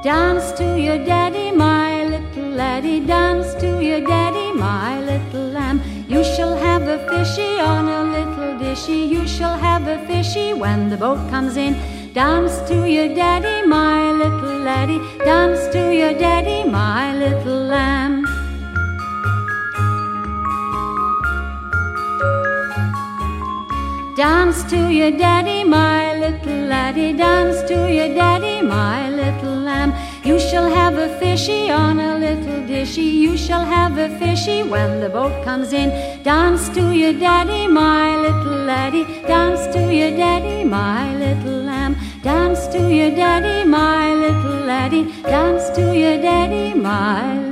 Dance to your daddy, my little laddie, dance to your daddy, my little lamb. You shall have a fishy on a little dishy, you shall have a fishy when the boat comes in. Dance to your daddy, my little laddie, dance to your daddy, my little lamb. Dance to your daddy, my little laddie, dance you shall have a fishy on a little dishy. You shall have a fishy when the boat comes in. Dance to your daddy, my little laddie. Dance to your daddy, my little lamb. Dance to your daddy, my little laddie. Dance to your daddy, my